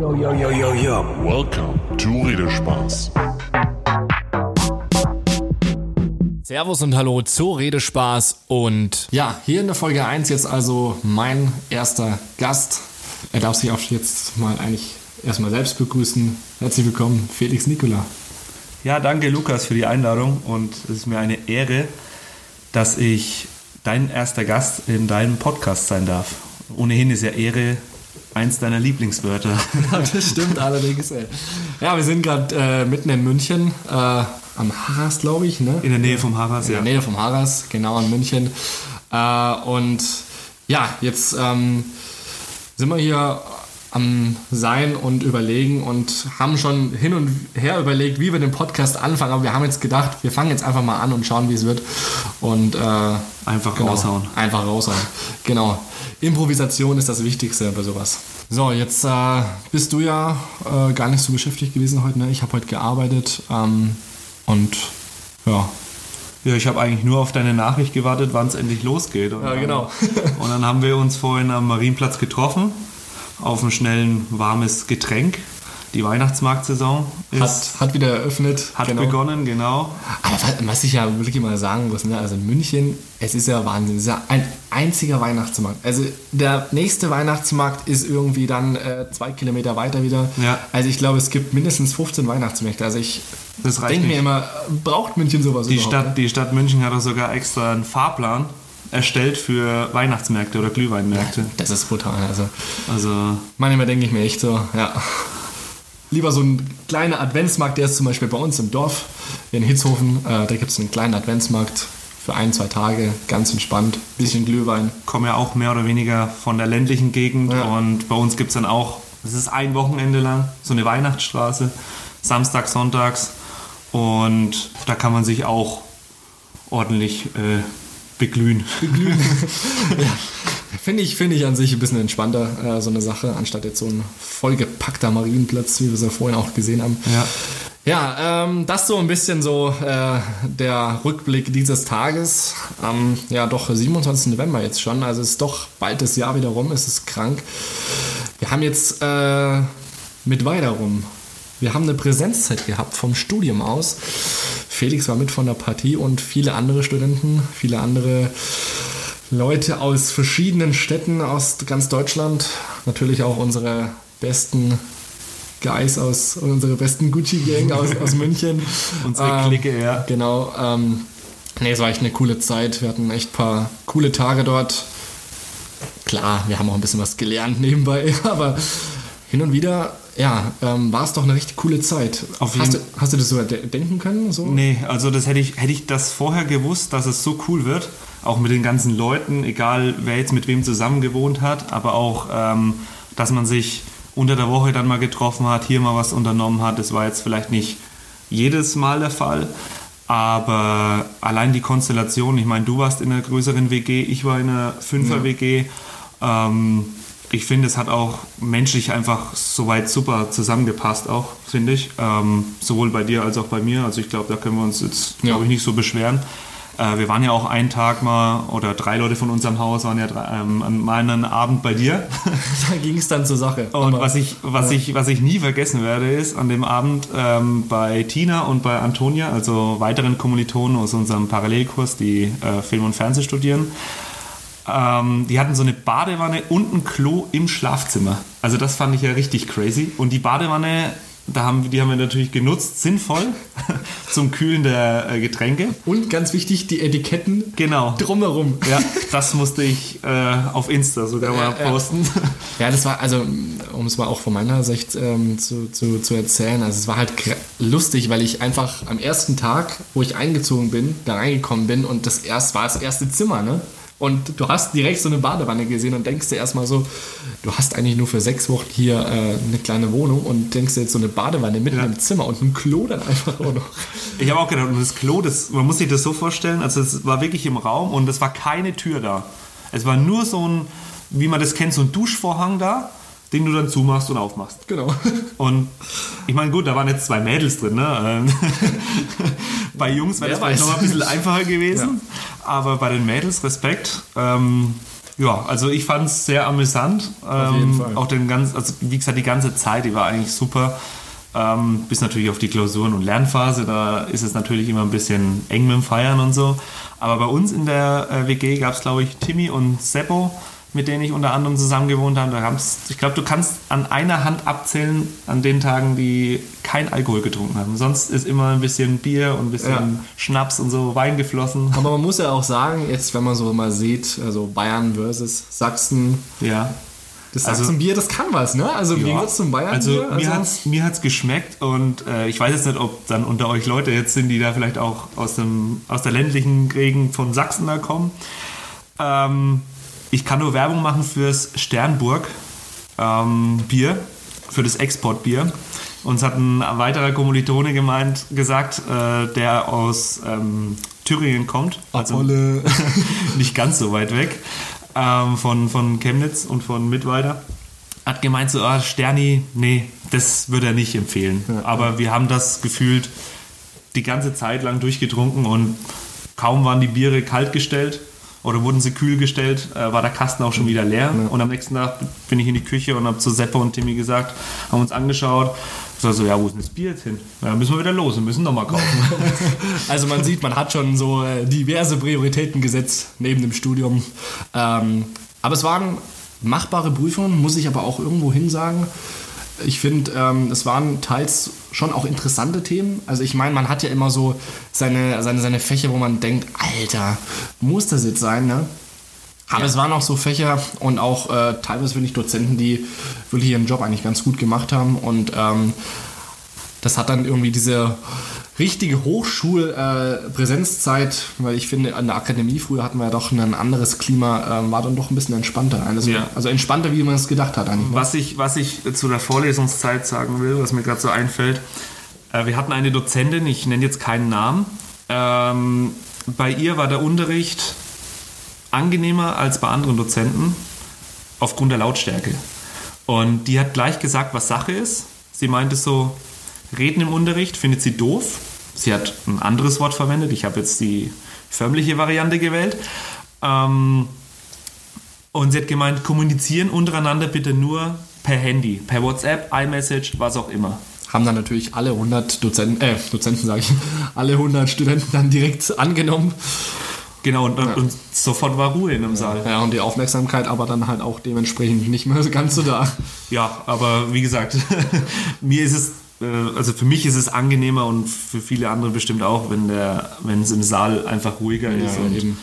Yo, yo, yo, yo, yo. Welcome to Redespaß. Servus und Hallo zu Redespaß und ja, hier in der Folge 1 jetzt also mein erster Gast. Er darf sich auch jetzt mal eigentlich erstmal selbst begrüßen. Herzlich willkommen, Felix Nikola. Ja, danke Lukas für die Einladung und es ist mir eine Ehre, dass ich dein erster Gast in deinem Podcast sein darf. Ohnehin ist ja Ehre eins deiner Lieblingswörter. Ja, das stimmt allerdings. Ey. Ja, wir sind gerade äh, mitten in München, äh, am Harras, glaube ich. Ne? In der Nähe vom Harras, in ja. der Nähe vom Harras, genau in München. Äh, und ja, jetzt ähm, sind wir hier am Sein und Überlegen und haben schon hin und her überlegt, wie wir den Podcast anfangen. Aber wir haben jetzt gedacht, wir fangen jetzt einfach mal an und schauen, wie es wird. Und äh, Einfach genau, raushauen. Einfach raushauen. Genau. Improvisation ist das Wichtigste bei sowas. So, jetzt äh, bist du ja äh, gar nicht so beschäftigt gewesen heute. Ne? Ich habe heute gearbeitet ähm, und ja, Ja, ich habe eigentlich nur auf deine Nachricht gewartet, wann es endlich losgeht. Und Ja, dann- genau. Und dann haben wir uns vorhin am Marienplatz getroffen, auf ein schnellen warmes Getränk. Die Weihnachtsmarktsaison ist, hat, hat wieder eröffnet. hat genau. begonnen, genau. Aber was- ich ja wirklich mal sagen muss, ne? also in München, es ist ja Wahnsinn, es ist ja ein einziger Weihnachtsmarkt. Also der nächste Weihnachtsmarkt ist irgendwie dann äh, zwei Kilometer weiter wieder. Ja. Also ich glaube, es gibt mindestens 15 Weihnachtsmärkte. Also ich denke mir immer, braucht München sowas Die überhaupt? Stadt, die Stadt München hat auch sogar extra einen Fahrplan erstellt für Weihnachtsmärkte oder Glühweinmärkte. Das ist brutal. Also Also manchmal denke ich mir echt so, ja. Lieber so ein kleiner Adventsmarkt, der ist zum Beispiel bei uns im Dorf in Hitzhofen. Äh, da gibt es einen kleinen Adventsmarkt für ein, zwei Tage, ganz entspannt, bisschen Glühwein. komme ja auch mehr oder weniger von der ländlichen Gegend Ja. und bei uns gibt es dann auch, es ist ein Wochenende lang, so eine Weihnachtsstraße, Samstag, Sonntags und da kann man sich auch ordentlich äh, beglühen. Finde ich, finde ich an sich ein bisschen entspannter, äh, so eine Sache, anstatt jetzt so ein vollgepackter Marienplatz, wie wir es ja vorhin auch gesehen haben. Ja. Ja, ähm, das so ein bisschen so äh, der Rückblick dieses Tages. Am, ja, doch 27. November jetzt schon, also ist doch bald das Jahr wieder rum, es ist krank. Wir haben jetzt äh, mit weiter rum. Wir haben eine Präsenzzeit gehabt vom Studium aus. Felix war mit von der Partie und viele andere Studenten, viele andere Leute aus verschiedenen Städten aus ganz Deutschland. Natürlich auch unsere besten Guys aus, unsere besten Gucci-Gang aus, aus München. Unsere Clique, ja. Genau. Ähm, nee, es war echt eine coole Zeit. Wir hatten echt ein paar coole Tage dort. Klar, wir haben auch ein bisschen was gelernt nebenbei, aber hin und wieder, ja, ähm, war es doch eine richtig coole Zeit. Auf hast, du, hast du das so de denken können? So? Nee, also das hätte ich, hätte ich das vorher gewusst, dass es so cool wird, auch mit den ganzen Leuten, egal wer jetzt mit wem zusammen gewohnt hat, aber auch, ähm, dass man sich unter der Woche dann mal getroffen hat, hier mal was unternommen hat. Das war jetzt vielleicht nicht jedes Mal der Fall, aber allein die Konstellation, ich meine, du warst in einer größeren WG, ich war in einer Fünfer-WG. Ähm, ich finde, es hat auch menschlich einfach soweit super zusammengepasst, auch, finde ich. Ähm, sowohl bei dir als auch bei mir. Also ich glaube, da können wir uns jetzt, Ja. glaube ich, nicht so beschweren. Äh, wir waren ja auch einen Tag mal, oder drei Leute von unserem Haus waren ja drei, ähm, an mal einen Abend bei dir. Da ging es dann zur Sache. Und Aber- was ich, was, ich, was ich nie vergessen werde, ist an dem Abend ähm, bei Tina und bei Antonia, also weiteren Kommilitonen aus unserem Parallelkurs, die äh, Film und Fernsehen studieren, ähm, die hatten so eine Badewanne und ein Klo im Schlafzimmer. Also das fand ich ja richtig crazy. Und die Badewanne, da haben, die haben wir natürlich genutzt, sinnvoll, zum Kühlen der äh, Getränke. Und ganz wichtig, die Etiketten Genau. drumherum. Ja, das musste ich äh, auf Insta sogar mal posten. Ja, das war, also, um es mal auch von meiner Sicht ähm, zu, zu, zu erzählen, also es war halt lustig, weil ich einfach am ersten Tag, wo ich eingezogen bin, da reingekommen bin und das erst war das erste Zimmer, ne? Und du hast direkt so eine Badewanne gesehen und denkst dir erstmal so, du hast eigentlich nur für sechs Wochen hier äh, eine kleine Wohnung und denkst dir jetzt so eine Badewanne mitten Ja. im Zimmer und ein Klo dann einfach auch noch. Ich habe auch gedacht, und das Klo, das, man muss sich das so vorstellen, also es war wirklich im Raum und es war keine Tür da. Es war nur so ein, wie man das kennt, so ein Duschvorhang da, den du dann zumachst und aufmachst. Genau. Und ich meine, gut, da waren jetzt zwei Mädels drin, ne? Ähm, bei Jungs wäre das vielleicht noch ein bisschen einfacher gewesen. Aber bei den Mädels Respekt. Ähm, Ja, also ich fand es sehr amüsant. Auf jeden Ähm, Fall. Auch den ganz, also wie gesagt, die ganze Zeit, die war eigentlich super. Ähm, bis natürlich auf die Klausuren und Lernphase, da ist es natürlich immer ein bisschen eng mit dem Feiern und so. Aber bei uns in der äh, WG gab es, glaube ich, Timmy und Seppo, mit denen ich unter anderem zusammen gewohnt habe. Da ich glaube, du kannst an einer Hand abzählen an den Tagen, die kein Alkohol getrunken haben. Sonst ist immer ein bisschen Bier und ein bisschen Ja. Schnaps und so Wein geflossen. Aber man muss ja auch sagen, jetzt wenn man so mal sieht, also Bayern versus Sachsen, Ja. das Also- Sachsenbier, das kann was, ne? Also im Ja. Gegensatz zum Bayern. Also, mir hat's mir hat's geschmeckt und äh, ich weiß jetzt nicht, ob dann unter euch Leute jetzt sind, die da vielleicht auch aus, dem, aus der ländlichen Gegend von Sachsen da kommen. Ähm, ich kann nur Werbung machen fürs Sternburg ähm, Bier, für das Exportbier. Uns hat ein weiterer Kommilitone gemeint, gesagt, äh, der aus ähm, Thüringen kommt. Also Apolle. nicht ganz so weit weg ähm, von, von Chemnitz und von Mittweida. Hat gemeint, so, ah, Sterni, nee, das würde er nicht empfehlen. Aber wir haben das gefühlt die ganze Zeit lang durchgetrunken und kaum waren die Biere kalt gestellt oder wurden sie kühl gestellt, äh, war der Kasten auch schon wieder leer. Und am nächsten Tag bin ich in die Küche und habe zu Seppe und Timmy gesagt, haben uns angeschaut. So, so, ja, wo ist denn das Bier jetzt hin? Ja, müssen wir wieder los und müssen nochmal kaufen. Also man sieht, man hat schon so äh, diverse Prioritäten gesetzt neben dem Studium. Ähm, aber es waren machbare Prüfungen, muss ich aber auch irgendwo hin sagen. Ich finde, ähm, es waren teils schon auch interessante Themen. Also ich meine, man hat ja immer so seine, seine, seine Fächer, wo man denkt, Alter, muss das jetzt sein, ne? Aber es waren auch so Fächer und auch äh, teilweise finde ich Dozenten, die wirklich ihren Job eigentlich ganz gut gemacht haben. Und ähm, das hat dann irgendwie diese richtige Hochschulpräsenzzeit, weil ich finde, an der Akademie früher hatten wir ja doch ein anderes Klima, ähm, war dann doch ein bisschen entspannter. Also, Ja. also entspannter, wie man es gedacht hat eigentlich. ne? Was ich, was ich zu der Vorlesungszeit sagen will, was mir gerade so einfällt, äh, wir hatten eine Dozentin, ich nenne jetzt keinen Namen. Ähm, bei ihr war der Unterricht angenehmer als bei anderen Dozenten aufgrund der Lautstärke. Und die hat gleich gesagt, was Sache ist. Sie meinte so, reden im Unterricht findet sie doof. Sie hat ein anderes Wort verwendet. Ich habe jetzt die förmliche Variante gewählt. Ähm, und sie hat gemeint, kommunizieren untereinander bitte nur per Handy, per WhatsApp, iMessage, was auch immer. Haben dann natürlich alle 100 Dozenten, äh, Dozenten sage ich, alle 100 Studenten dann direkt angenommen. Genau, und, und sofort war Ruhe in dem Saal. Ja, und die Aufmerksamkeit aber dann halt auch dementsprechend nicht mehr ganz so da. Ja, aber wie gesagt, mir ist es, also für mich ist es angenehmer und für viele andere bestimmt auch, wenn der, wenn es im Saal einfach ruhiger ist und eben.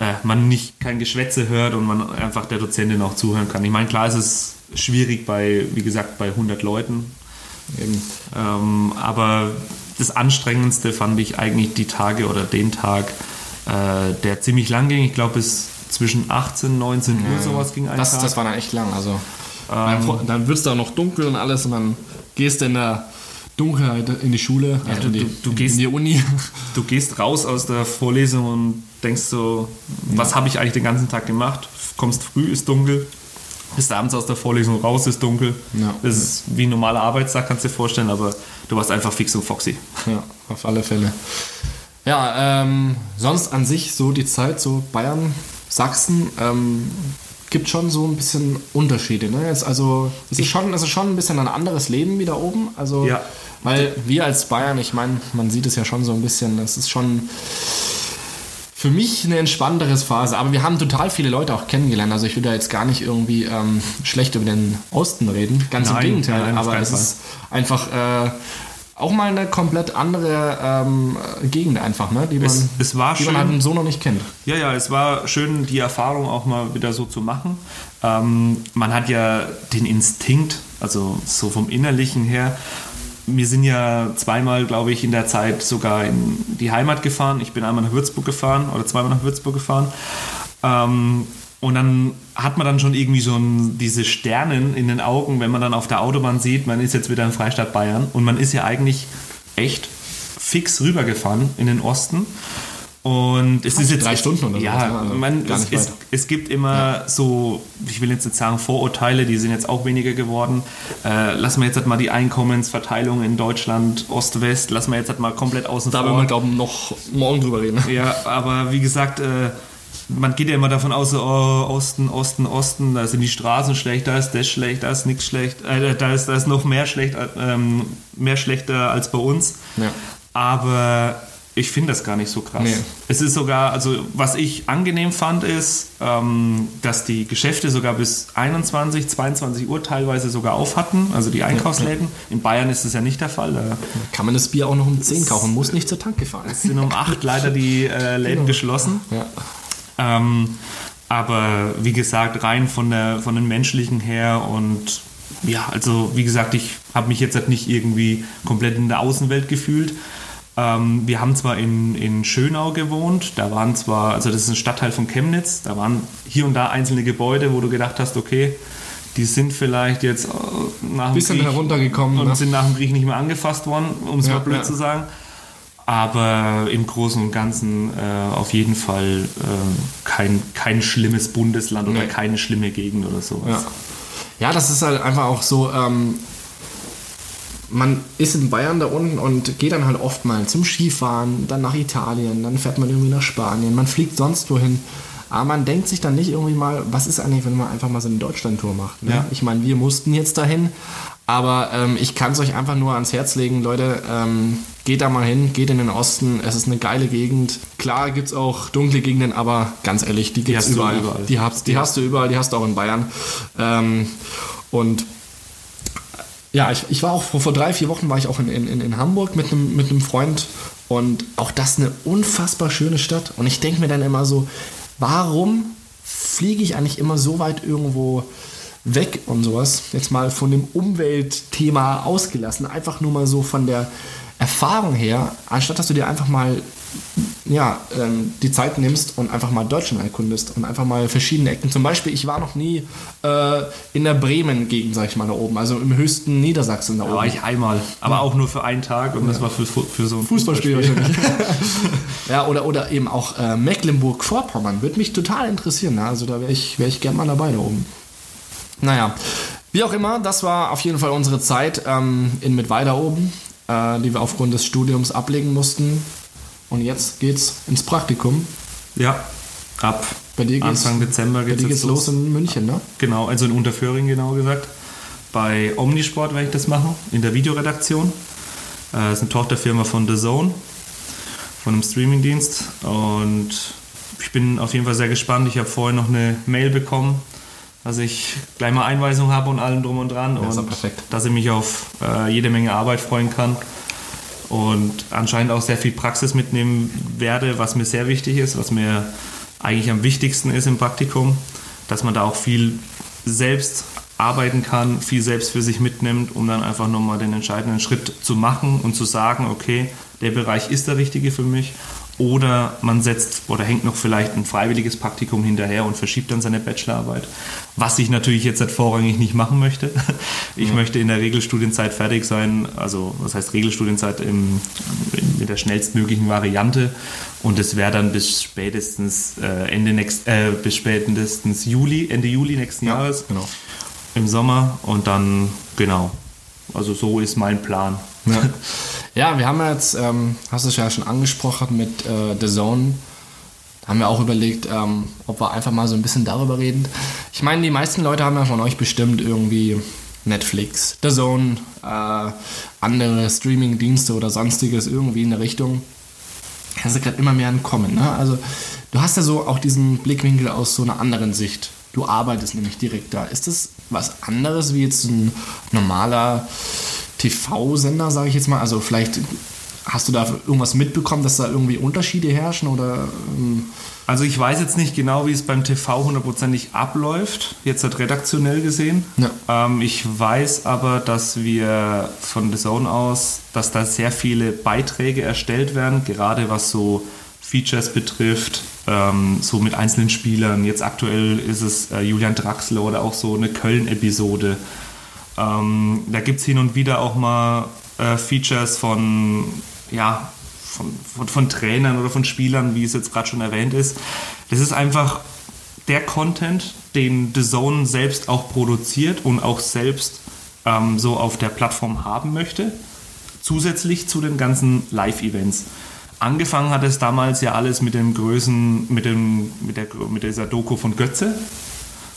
äh, man nicht kein Geschwätze hört und man einfach der Dozentin auch zuhören kann. Ich meine, klar ist es schwierig bei, wie gesagt, bei 100 Leuten, eben. Ähm, aber das Anstrengendste fand ich eigentlich die Tage oder den Tag, äh, der ziemlich lang ging. Ich glaube, bis zwischen 18 19 Uhr sowas ging ein Das, Tag. das war dann echt lang. Also, dann wird es da noch dunkel und alles und dann gehst in der Dunkelheit in die Schule, also du- in, die, du- du gehst- in die Uni. du gehst raus aus der Vorlesung und denkst so, was habe ich eigentlich den ganzen Tag gemacht? Kommst früh, ist dunkel. Bist abends aus der Vorlesung raus, ist dunkel. Ja. Das ist wie ein normaler Arbeitstag, kannst du dir vorstellen, aber du warst einfach fix und foxy. Ja, auf alle Fälle. Ja, ähm, sonst an sich so die Zeit, so Bayern, Sachsen, ähm, gibt schon so ein bisschen Unterschiede. Ne? Jetzt also, es ist schon, es ist schon ein bisschen ein anderes Leben wie da oben. Also, Ja. weil wir als Bayern, ich meine, man sieht es ja schon so ein bisschen, das ist schon für mich eine entspanntere Phase. Aber wir haben total viele Leute auch kennengelernt. Also ich will da jetzt gar nicht irgendwie ähm, schlecht über den Osten reden. Ganz Nein, im Gegenteil. nein, aber es ist einfach äh, auch mal eine komplett andere ähm, Gegend einfach, ne? die, man, Es- es war die man schön. halt so noch nicht kennt. Ja, ja, es war schön, die Erfahrung auch mal wieder so zu machen. Ähm, man hat ja den Instinkt, also so vom Innerlichen her. Wir sind ja zweimal, glaube ich, in der Zeit sogar in die Heimat gefahren. Ich bin einmal nach Würzburg gefahren oder zweimal nach Würzburg gefahren. Ähm, und dann hat man dann schon irgendwie so ein, diese Sternen in den Augen, wenn man dann auf der Autobahn sieht, man ist jetzt wieder im Freistaat Bayern und man ist ja eigentlich echt fix rübergefahren in den Osten. Und es ist jetzt drei Stunden oder so, Ja? Also man, es, es, es gibt immer so, ich will jetzt nicht sagen Vorurteile, die sind jetzt auch weniger geworden. Äh, lassen wir jetzt halt mal die Einkommensverteilung in Deutschland Ost-West, lassen wir jetzt halt mal komplett außen Da vor. werden wir, glaube ich, noch morgen drüber reden. Ja, aber wie gesagt, äh, man geht ja immer davon aus, so, oh, Osten, Osten, Osten, da sind die Straßen schlecht, da ist das schlecht, da ist nichts schlecht, äh, da, ist, da ist noch mehr, schlecht, ähm, mehr schlechter als bei uns. Ja. Aber ich finde das gar nicht so krass. Nee. Es ist sogar, also was ich angenehm fand, ist, ähm, dass die Geschäfte sogar bis 21, 22 Uhr teilweise sogar auf hatten, also die Einkaufsläden. In Bayern ist das ja nicht der Fall. Da Kann man das Bier auch noch um 10 kaufen, muss nicht zur Tanke fahren. sind um 8 leider die äh, Läden geschlossen. Ja. Ähm, aber wie gesagt, rein von, der, von den menschlichen her und ja, also wie gesagt, ich habe mich jetzt halt nicht irgendwie komplett in der Außenwelt gefühlt. Ähm, wir haben zwar in, in Schönau gewohnt, da waren zwar, also das ist ein Stadtteil von Chemnitz, da waren hier und da einzelne Gebäude, wo du gedacht hast, okay, die sind vielleicht jetzt äh, nach dem Bisschen Krieg heruntergekommen, und ne? sind nach dem Krieg nicht mehr angefasst worden, um es Ja, mal blöd ja. zu sagen. Aber im Großen und Ganzen äh, auf jeden Fall äh, kein, kein schlimmes Bundesland oder Nee. keine schlimme Gegend oder so. Ja. ja, das ist halt einfach auch so, ähm, man ist in Bayern da unten und geht dann halt oft mal zum Skifahren, dann nach Italien, dann fährt man irgendwie nach Spanien, man fliegt sonst wohin. Aber man denkt sich dann nicht irgendwie mal, was ist eigentlich, wenn man einfach mal so eine Deutschlandtour macht. Ne? Ja. Ich meine, wir mussten jetzt dahin, aber ähm, ich kann es euch einfach nur ans Herz legen, Leute, ähm, geht da mal hin, geht in den Osten, es ist eine geile Gegend. Klar gibt es auch dunkle Gegenden, aber ganz ehrlich, die gibt es überall. überall. Die, hast, die hast du überall, die hast du auch in Bayern. Ähm, und ja, ich, ich war auch vor, vor drei, vier Wochen war ich auch in, in, in Hamburg mit einem, mit einem Freund und auch das eine unfassbar schöne Stadt. Und ich denke mir dann immer so, warum fliege ich eigentlich immer so weit irgendwo weg und sowas? Jetzt mal von dem Umweltthema ausgelassen, einfach nur mal so von der Erfahrung her, anstatt dass du dir einfach mal ja, ähm, die Zeit nimmst und einfach mal Deutschland erkundest und einfach mal verschiedene Ecken. Zum Beispiel, ich war noch nie äh, in der Bremen-Gegend, sag ich mal, da oben, also im höchsten Niedersachsen da Da oben. war ich einmal, aber auch nur für einen Tag und das war für, für so ein Fußballspiel wahrscheinlich. ja, oder, oder eben auch äh, Mecklenburg-Vorpommern. Würde mich total interessieren. Ne? Also da wäre ich, wär ich gern mal dabei da oben. Naja, wie auch immer, das war auf jeden Fall unsere Zeit ähm, in Mittweida oben, äh, die wir aufgrund des Studiums ablegen mussten. Und jetzt geht's ins Praktikum. Ja, ab Bei dir geht's, Anfang Dezember bei geht's dir jetzt geht's los in München, ne? Genau, also in Unterföhring genau gesagt. Bei Omnisport werde ich das machen, in der Videoredaktion. Äh, Das ist eine Tochterfirma von The Zone, von einem Streamingdienst. Und ich bin auf jeden Fall sehr gespannt. Ich habe vorhin noch eine Mail bekommen, dass ich gleich mal Einweisung habe und allem drum und dran. ist und dass ich mich auf äh, jede Menge Arbeit freuen kann. Und anscheinend auch sehr viel Praxis mitnehmen werde, was mir sehr wichtig ist, was mir eigentlich am wichtigsten ist im Praktikum, dass man da auch viel selbst arbeiten kann, viel selbst für sich mitnimmt, um dann einfach nochmal den entscheidenden Schritt zu machen und zu sagen, okay, der Bereich ist der richtige für mich. Oder man setzt oder hängt noch vielleicht ein freiwilliges Praktikum hinterher und verschiebt dann seine Bachelorarbeit. Was ich natürlich jetzt halt vorrangig nicht machen möchte. Ich möchte in der Regelstudienzeit fertig sein, also was heißt Regelstudienzeit im, in, mit der schnellstmöglichen Variante. Und es wäre dann bis spätestens äh, Ende nächst, äh, bis spätestens Juli, Ende Juli nächsten Jahres genau. im Sommer und dann genau. Also so ist mein Plan. Ja. ja, wir haben jetzt, ähm, hast du es ja schon angesprochen mit äh, The Zone. Da haben wir auch überlegt, ähm, ob wir einfach mal so ein bisschen darüber reden. Ich meine, die meisten Leute haben ja von euch bestimmt irgendwie Netflix, The Zone, äh, andere Streaming-Dienste oder sonstiges irgendwie in der Richtung. Das ist gerade immer mehr ein. Ne? Also du hast ja so auch diesen Blickwinkel aus so einer anderen Sicht. Du arbeitest nämlich direkt da. Ist das was anderes wie jetzt ein normaler TV-Sender, sage ich jetzt mal? Also vielleicht hast du da irgendwas mitbekommen, dass da irgendwie Unterschiede herrschen oder ähm, Also ich weiß jetzt nicht genau, wie es beim TV hundertprozentig abläuft, jetzt halt redaktionell gesehen. Ja. Ähm, ich weiß aber, dass wir von The Zone aus, dass da sehr viele Beiträge erstellt werden, gerade was so Features betrifft, ähm, so mit einzelnen Spielern. Jetzt aktuell ist es äh, Julian Draxler oder auch so eine Köln-Episode. Ähm, da gibt es hin und wieder auch mal äh, Features von, ja, von, von, von Trainern oder von Spielern, wie es jetzt gerade schon erwähnt ist. Das ist einfach der Content, den The Zone selbst auch produziert und auch selbst ähm, so auf der Plattform haben möchte, zusätzlich zu den ganzen Live-Events. angefangen hat es damals ja alles mit dem Größen, mit, dem, mit, der, mit dieser Doku von Götze.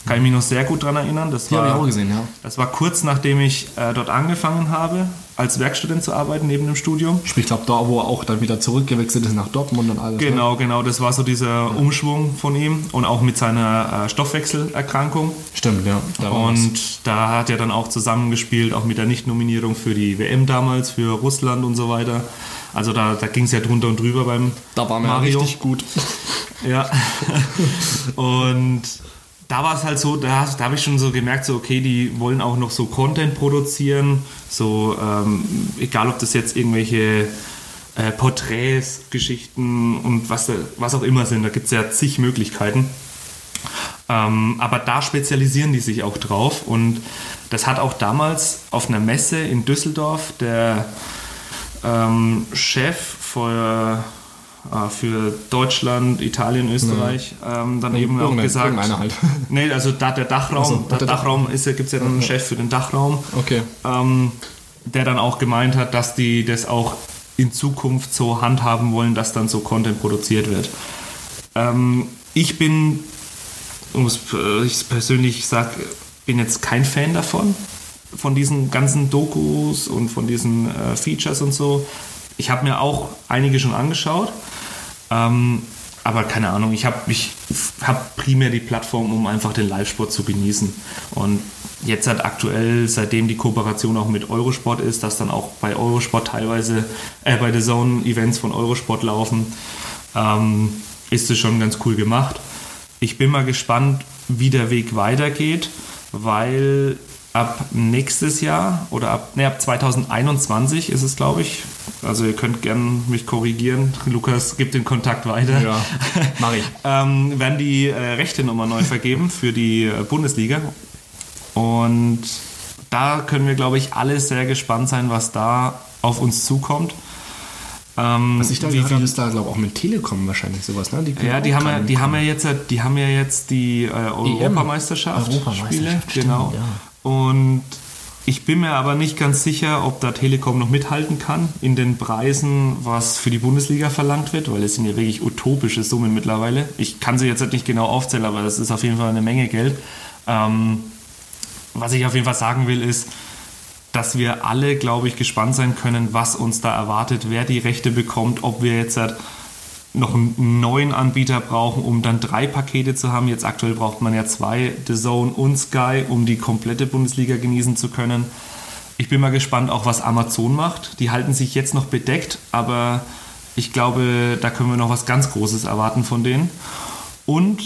Kann ich mich noch sehr gut daran erinnern. Das war, ich auch gesehen, ja. Das war kurz nachdem ich äh, dort angefangen habe, als Werkstudent zu arbeiten neben dem Studium. Sprich, ich glaube, da, wo er auch dann wieder zurückgewechselt ist nach Dortmund und alles. Ne? Genau, genau, das war so dieser Umschwung von ihm und auch mit seiner äh, Stoffwechselerkrankung. Stimmt, ja. Da war was. Und da hat er dann auch zusammengespielt, auch mit der Nichtnominierung für die WM damals, für Russland und so weiter. Also da, da ging es ja drunter und drüber beim da war mir Mario. richtig gut. Ja. und da war es halt so, da, da habe ich schon so gemerkt, so okay, die wollen auch noch so Content produzieren, so ähm, egal ob das jetzt irgendwelche äh, Porträts, Geschichten und was, was auch immer sind, da gibt es ja zig Möglichkeiten. Ähm, aber da spezialisieren die sich auch drauf und das hat auch damals auf einer Messe in Düsseldorf der ähm, Chef äh, für Deutschland, Italien, Österreich ähm, dann eben auch gesagt. halt. Nee, also da der Dachraum, Ach so, der, Dachraum ist gibt es ja einen Chef für den Dachraum, Okay. ähm, der dann auch gemeint hat, dass die das auch in Zukunft so handhaben wollen, dass dann so Content produziert wird. Ähm, ich bin, äh, ich persönlich sage, bin jetzt kein Fan davon, von diesen ganzen Dokus und von diesen äh, Features und so. Ich habe mir auch einige schon angeschaut. Ähm, aber keine Ahnung, ich habe ich hab primär die Plattform, um einfach den Live-Sport zu genießen. Und jetzt halt aktuell, seitdem die Kooperation auch mit Eurosport ist, dass dann auch bei Eurosport teilweise, äh, bei The Zone Events von Eurosport laufen, ähm, ist es schon ganz cool gemacht. Ich bin mal gespannt, wie der Weg weitergeht, weil ab nächstes Jahr oder ab, nee, ab 2021 ist es, glaube ich. Also ihr könnt gerne mich korrigieren. Lukas gibt den Kontakt weiter. Ja, mach ich. ähm, werden die äh, Rechte nochmal neu vergeben für die äh, Bundesliga. Und da können wir, glaube ich, alle sehr gespannt sein, was da auf uns zukommt. Ähm, Was ich da wie gehört habe, viel- ist da, glaube ich, auch mit Telekom wahrscheinlich sowas, ne? können ja, die haben ja, die haben ja jetzt, die haben ja jetzt die äh, Europameisterschaft, Europameisterschaft, Spiele, stimmt, genau. ja. Und ich bin mir aber nicht ganz sicher, ob da Telekom noch mithalten kann in den Preisen, was für die Bundesliga verlangt wird, weil es sind ja wirklich utopische Summen mittlerweile. Ich kann sie jetzt halt nicht genau aufzählen, aber das ist auf jeden Fall eine Menge Geld. Ähm, was ich auf jeden Fall sagen will, ist, dass wir alle, glaube ich, gespannt sein können, was uns da erwartet, wer die Rechte bekommt, ob wir jetzt halt noch einen neuen Anbieter brauchen, um dann drei Pakete zu haben. Jetzt aktuell braucht man ja zwei, The Zone und Sky, um die komplette Bundesliga genießen zu können. Ich bin mal gespannt, auch was Amazon macht. Die halten sich jetzt noch bedeckt, aber ich glaube, da können wir noch was ganz Großes erwarten von denen. Und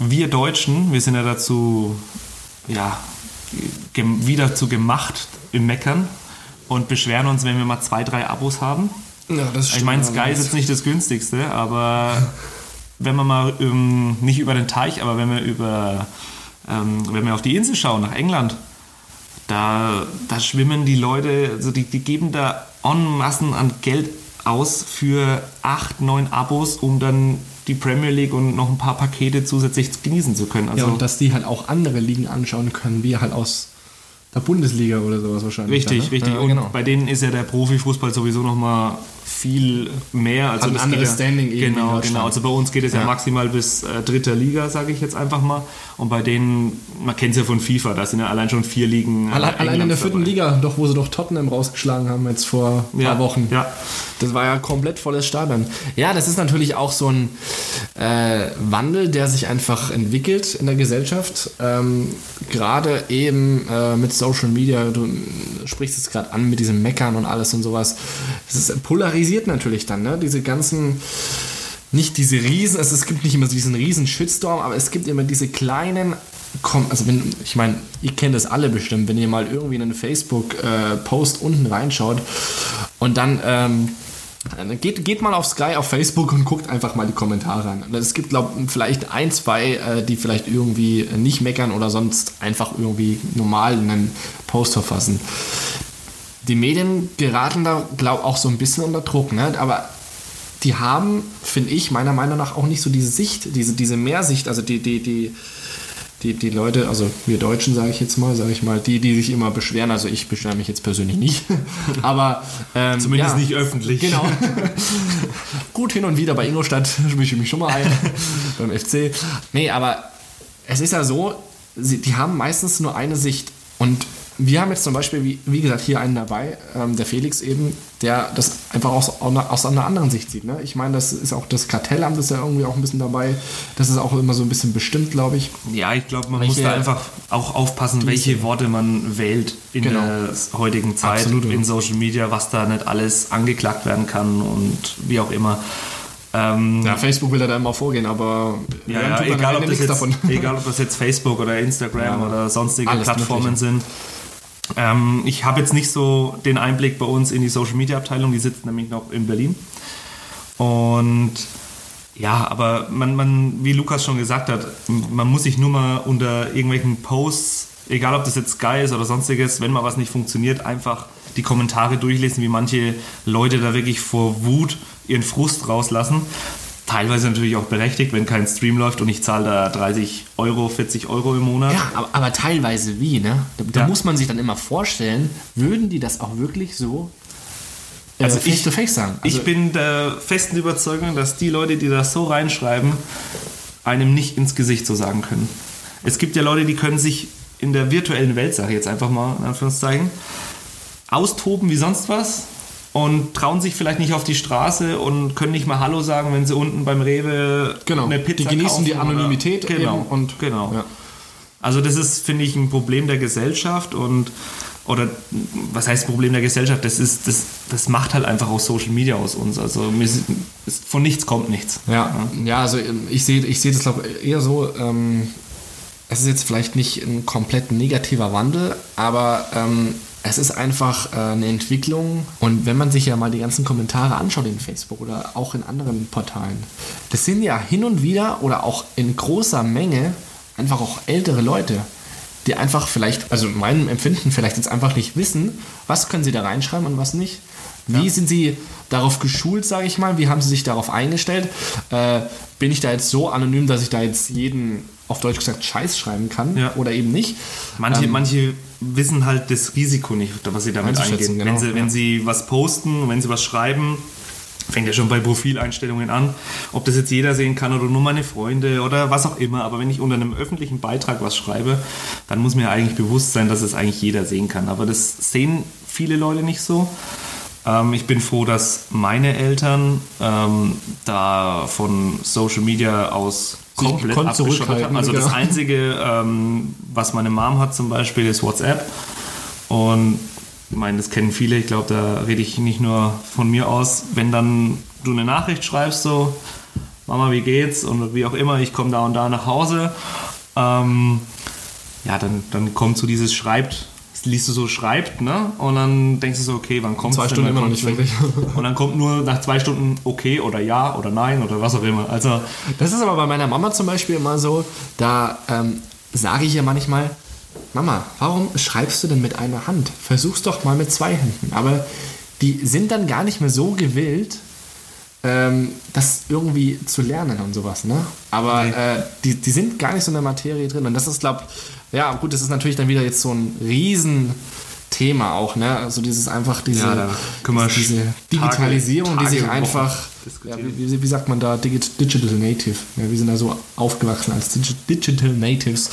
wir Deutschen, wir sind ja dazu ja, wieder zu gemacht im Meckern und beschweren uns, wenn wir mal zwei, drei Abos haben. Ja, das Ich stimmt meine, Sky ist jetzt nicht das günstigste, aber wenn man mal ähm, nicht über den Teich, aber wenn wir über ähm, wenn wir auf die Insel schauen, nach England, da, da schwimmen die Leute, also die, die geben da en Massen an Geld aus für acht, neun Abos, um dann die Premier League und noch ein paar Pakete zusätzlich genießen zu können. Also Ja, und dass die halt auch andere Ligen anschauen können, wie halt aus der Bundesliga oder sowas wahrscheinlich. Richtig, dann, ne? richtig. Ja, und genau. bei denen ist ja der Profifußball sowieso noch mal viel mehr. Also ein anderes ja, Standing in Genau, genau. Also bei uns geht es ja, Ja. maximal bis äh, dritter Liga, sage ich jetzt einfach mal. Und bei denen, man kennt es ja von FIFA, da sind ja allein schon vier Ligen. äh, Allein, allein in der vierten dabei. Liga, doch wo sie doch Tottenham rausgeschlagen haben jetzt vor ein Ja, paar Wochen. ja. Das war ja komplett volles Stadion. Ja, das ist natürlich auch so ein äh, Wandel, der sich einfach entwickelt in der Gesellschaft. Ähm, gerade eben äh, mit Social Media, du sprichst es gerade an mit diesem Meckern und alles und sowas. Es ist polarisiert natürlich dann, ne? Diese ganzen nicht diese riesen, also es gibt nicht immer diesen riesen Shitstorm, aber es gibt immer diese kleinen, also wenn, ich meine, ihr kennt das alle bestimmt, wenn ihr mal irgendwie in einen Facebook-Post unten reinschaut und dann ähm, geht, geht mal auf Sky, auf Facebook und guckt einfach mal die Kommentare an. Es gibt, glaube ich, vielleicht ein, zwei, äh, die vielleicht irgendwie nicht meckern oder sonst einfach irgendwie normal einen Post verfassen. Die Medien geraten da, glaube ich, auch so ein bisschen unter Druck, ne? aber die haben, finde ich, meiner Meinung nach auch nicht so diese Sicht, diese, diese Mehrsicht, also die, die, die, die, die Leute, also wir Deutschen, sage ich jetzt mal, sage ich mal, die, die sich immer beschweren, also ich beschwere mich jetzt persönlich nicht, aber ähm, Zumindest ja, nicht öffentlich. Genau. Gut hin und wieder bei Ingolstadt mische ich mich schon mal ein beim FC. Nee, aber es ist ja so, sie, die haben meistens nur eine Sicht und wir haben jetzt zum Beispiel, wie, wie gesagt, hier einen dabei, ähm, der Felix eben, der das einfach aus, aus einer anderen Sicht sieht. Ne? Ich meine, das ist auch das Kartellamt ist ja irgendwie auch ein bisschen dabei. Das ist auch immer so ein bisschen bestimmt, glaube ich. Ja, ich glaube, man Welche- muss da einfach auch aufpassen, welche Worte man wählt in Genau. der heutigen Zeit, Absolut, in Social Media, was da nicht alles angeklagt werden kann und wie auch immer. Ähm, Ja, Facebook will da immer vorgehen, aber Ja, ja egal, ob jetzt, egal ob das jetzt Facebook oder Instagram Ja, oder sonstige Plattformen Mögliche. sind. Ähm, ich habe jetzt nicht so den Einblick bei uns in die Social Media Abteilung, die sitzt nämlich noch in Berlin. Und ja, aber man, man, wie Lukas schon gesagt hat, man muss sich nur mal unter irgendwelchen Posts, egal ob das jetzt geil ist oder sonstiges, wenn mal was nicht funktioniert, einfach die Kommentare durchlesen, wie manche Leute da wirklich vor Wut ihren Frust rauslassen. Teilweise natürlich auch berechtigt, wenn kein Stream läuft und ich zahle da 30 Euro, 40 Euro im Monat. Ja, aber, aber teilweise wie, ne? Da, da Ja. muss man sich dann immer vorstellen, würden die das auch wirklich so äh, Also face ich- to face sagen? Also, ich bin der festen Überzeugung, dass die Leute, die das so reinschreiben, einem nicht ins Gesicht so sagen können. Es gibt ja Leute, die können sich in der virtuellen Welt, sage ich jetzt einfach mal in Anführungszeichen, austoben wie sonst was und trauen sich vielleicht nicht auf die Straße und können nicht mal Hallo sagen, wenn sie unten beim Rewe genau, eine Pizza die genießen kaufen die oder- Anonymität genau, eben und genau. Ja. Also das ist, finde ich, ein Problem der Gesellschaft und oder was heißt Problem der Gesellschaft? Das ist, das, das macht halt einfach auch Social Media aus uns. Also von nichts kommt nichts. Ja, ja, also ähm, ich sehe ich sehe das glaube eher so, ähm, es ist jetzt vielleicht nicht ein komplett negativer Wandel, aber ähm, es ist einfach äh, eine Entwicklung und wenn man sich ja mal die ganzen Kommentare anschaut in Facebook oder auch in anderen Portalen, das sind ja hin und wieder oder auch in großer Menge einfach auch ältere Leute, die einfach vielleicht, also in meinem Empfinden vielleicht jetzt einfach nicht wissen, was können sie da reinschreiben und was nicht. Wie sind sie darauf geschult, sage ich mal? Wie haben sie sich darauf eingestellt? Äh, bin ich da jetzt so anonym, dass ich da jetzt jeden, auf Deutsch gesagt, Scheiß schreiben kann Ja. oder eben nicht? Manche, Ähm, manche wissen halt das Risiko nicht, was sie damit eingehen. genau, wenn, sie, ja. wenn sie was posten wenn sie was schreiben, fängt ja schon bei Profileinstellungen an, ob das jetzt jeder sehen kann oder nur meine Freunde oder was auch immer. Aber wenn ich unter einem öffentlichen Beitrag was schreibe, dann muss mir eigentlich bewusst sein, dass es eigentlich jeder sehen kann. Aber das sehen viele Leute nicht so. Ähm, ich bin froh, dass meine Eltern ähm, da von Social Media aus Sich komplett kon- abgeschottet haben. Also das genau. Einzige, ähm, was meine Mom hat zum Beispiel, ist WhatsApp. Und ich meine, das kennen viele. Ich glaube, da rede ich nicht nur von mir aus. Wenn dann du eine Nachricht schreibst, so, Mama, wie geht's? Und wie auch immer, ich komme da und da nach Hause. Ähm, ja, dann, dann kommt so dieses Schreibt, liest du so schreibt, ne? Und dann denkst du so, okay, wann kommt Zwei Stunden immer noch nicht wirklich. Und dann kommt nur nach zwei Stunden okay oder ja oder nein oder was auch immer. Also, Das ist aber bei meiner Mama zum Beispiel immer so, da ähm, sage ich ihr manchmal, Mama, warum schreibst du denn mit einer Hand? Versuch's doch mal mit zwei Händen. Aber die sind dann gar nicht mehr so gewillt, ähm, das irgendwie zu lernen und sowas. Ne? Aber äh, die, die sind gar nicht so in der Materie drin. Und das ist, glaube ja gut, das ist natürlich dann wieder jetzt so ein Riesenthema auch. Ne? Also dieses einfach, diese, Ja, wir diese Tage- Digitalisierung, die sich Tage, einfach, ja, wie, wie, sagt man da, Digi- Digital Native. Ja, wir sind da so aufgewachsen als Digi Digital Natives.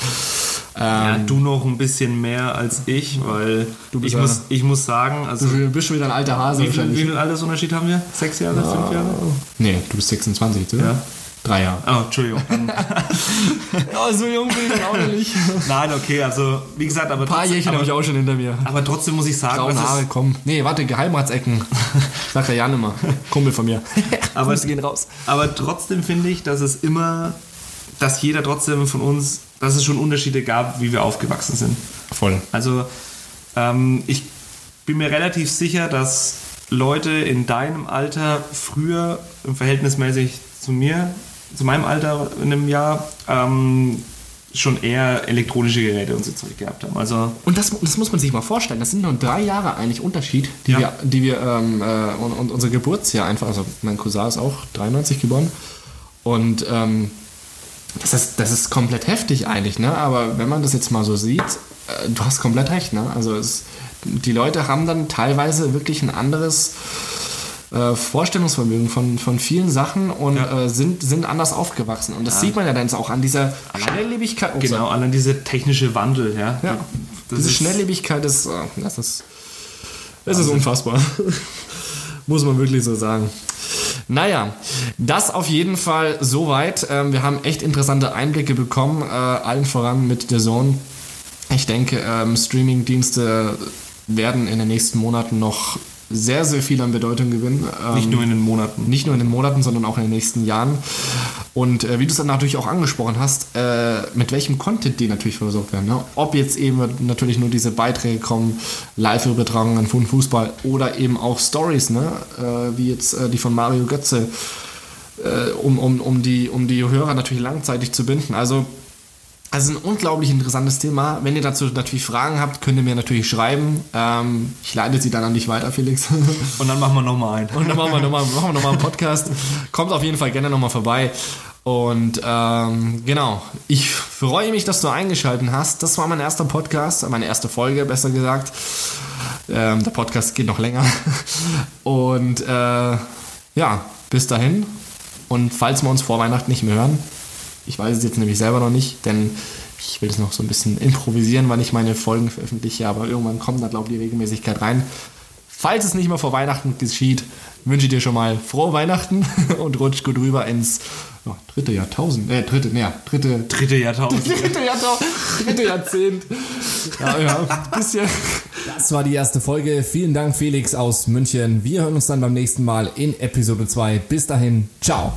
Ja, Ähm, du noch ein bisschen mehr als ich, weil bist ich, ja- muss, ich muss sagen, also du bist schon wieder ein alter Hase wie viel, wie viel Altersunterschied haben wir? Sechs Jahre, fünf Jahre? Nee, du bist 26, oder? Ja. Drei Jahre. Oh, Entschuldigung. Oh, so jung bin ich dann auch noch nicht. Ein Nein, okay, also wie gesagt, aber paar trotzdem, Jährchen habe aber, ich auch schon hinter mir. aber trotzdem muss ich sagen, Graue dass Haare, komm. Nee, warte, Geheimratsecken. Sagt der Jan immer. Kumpel von mir. Aber- Grüße gehen raus. aber trotzdem finde ich, dass es immer, dass jeder trotzdem von uns, dass es schon Unterschiede gab, wie wir aufgewachsen sind. Voll. Also ähm, ich bin mir relativ sicher, dass Leute in deinem Alter früher im verhältnismäßig zu mir, zu meinem Alter in einem Jahr, ähm, schon eher elektronische Geräte und so Zeug gehabt haben. Also Und das, das muss man sich mal vorstellen. Das sind nur drei Jahre eigentlich Unterschied, die Ja. wir, die wir ähm, äh, und, und unser Geburtsjahr einfach, also mein Cousin ist auch 93 geboren. Und ähm, das ist, das ist komplett heftig eigentlich, ne? Aber wenn man das jetzt mal so sieht, äh, du hast komplett recht, ne? Also es, die Leute haben dann teilweise wirklich ein anderes äh, Vorstellungsvermögen von, von vielen Sachen und Ja. äh, sind, sind anders aufgewachsen. Und das sieht man ja dann auch an dieser Schnelllebigkeit. Oh, Genau, allein dieser technische Wandel, ja. Ja. Das Diese ist- Schnelllebigkeit ist, äh, das ist, das ist unfassbar. Muss man wirklich so sagen. Naja, das auf jeden Fall soweit. Ähm, wir haben echt interessante Einblicke bekommen, äh, allen voran mit der Zone. Ich denke, ähm, Streaming-Dienste werden in den nächsten Monaten noch sehr, sehr viel an Bedeutung gewinnen. Ähm, Nicht nur in den Monaten. nicht nur in den Monaten, sondern auch in den nächsten Jahren. Und äh, wie du es dann natürlich auch angesprochen hast, äh, mit welchem Content die natürlich versorgt werden. Ne? Ob jetzt eben natürlich nur diese Beiträge kommen, Live-Übertragungen von Fußball oder eben auch Stories, ne? äh, wie jetzt äh, die von Mario Götze, äh, um, um, um, die, um die Hörer natürlich langzeitig zu binden. Also also ein unglaublich interessantes Thema. Wenn ihr dazu natürlich Fragen habt, könnt ihr mir natürlich schreiben. Ähm, ich leite sie dann an dich weiter, Felix. Und dann machen wir nochmal einen. Und dann machen wir nochmal machen wir noch mal einen Podcast. Kommt auf jeden Fall gerne nochmal vorbei. Und ähm, genau, ich freue mich, dass du eingeschaltet hast. Das war mein erster Podcast, meine erste Folge, besser gesagt. Ähm, der Podcast geht noch länger. Und äh, ja, bis dahin. Und falls wir uns vor Weihnachten nicht mehr hören, ich weiß es jetzt nämlich selber noch nicht, denn ich will es noch so ein bisschen improvisieren, wann ich meine Folgen veröffentliche, aber irgendwann kommt da, glaube ich, die Regelmäßigkeit rein. Falls es nicht mehr vor Weihnachten geschieht, wünsche ich dir schon mal frohe Weihnachten und rutsch gut rüber ins ja, dritte Jahrtausend, äh, dritte, naja, dritte, Dritte Jahrtausend. dritte, Jahrtausend, dritte Jahrzehnt. Ja, ja, bisschen. Das war die erste Folge. Vielen Dank, Felix aus München. Wir hören uns dann beim nächsten Mal in Episode 2. Bis dahin, ciao.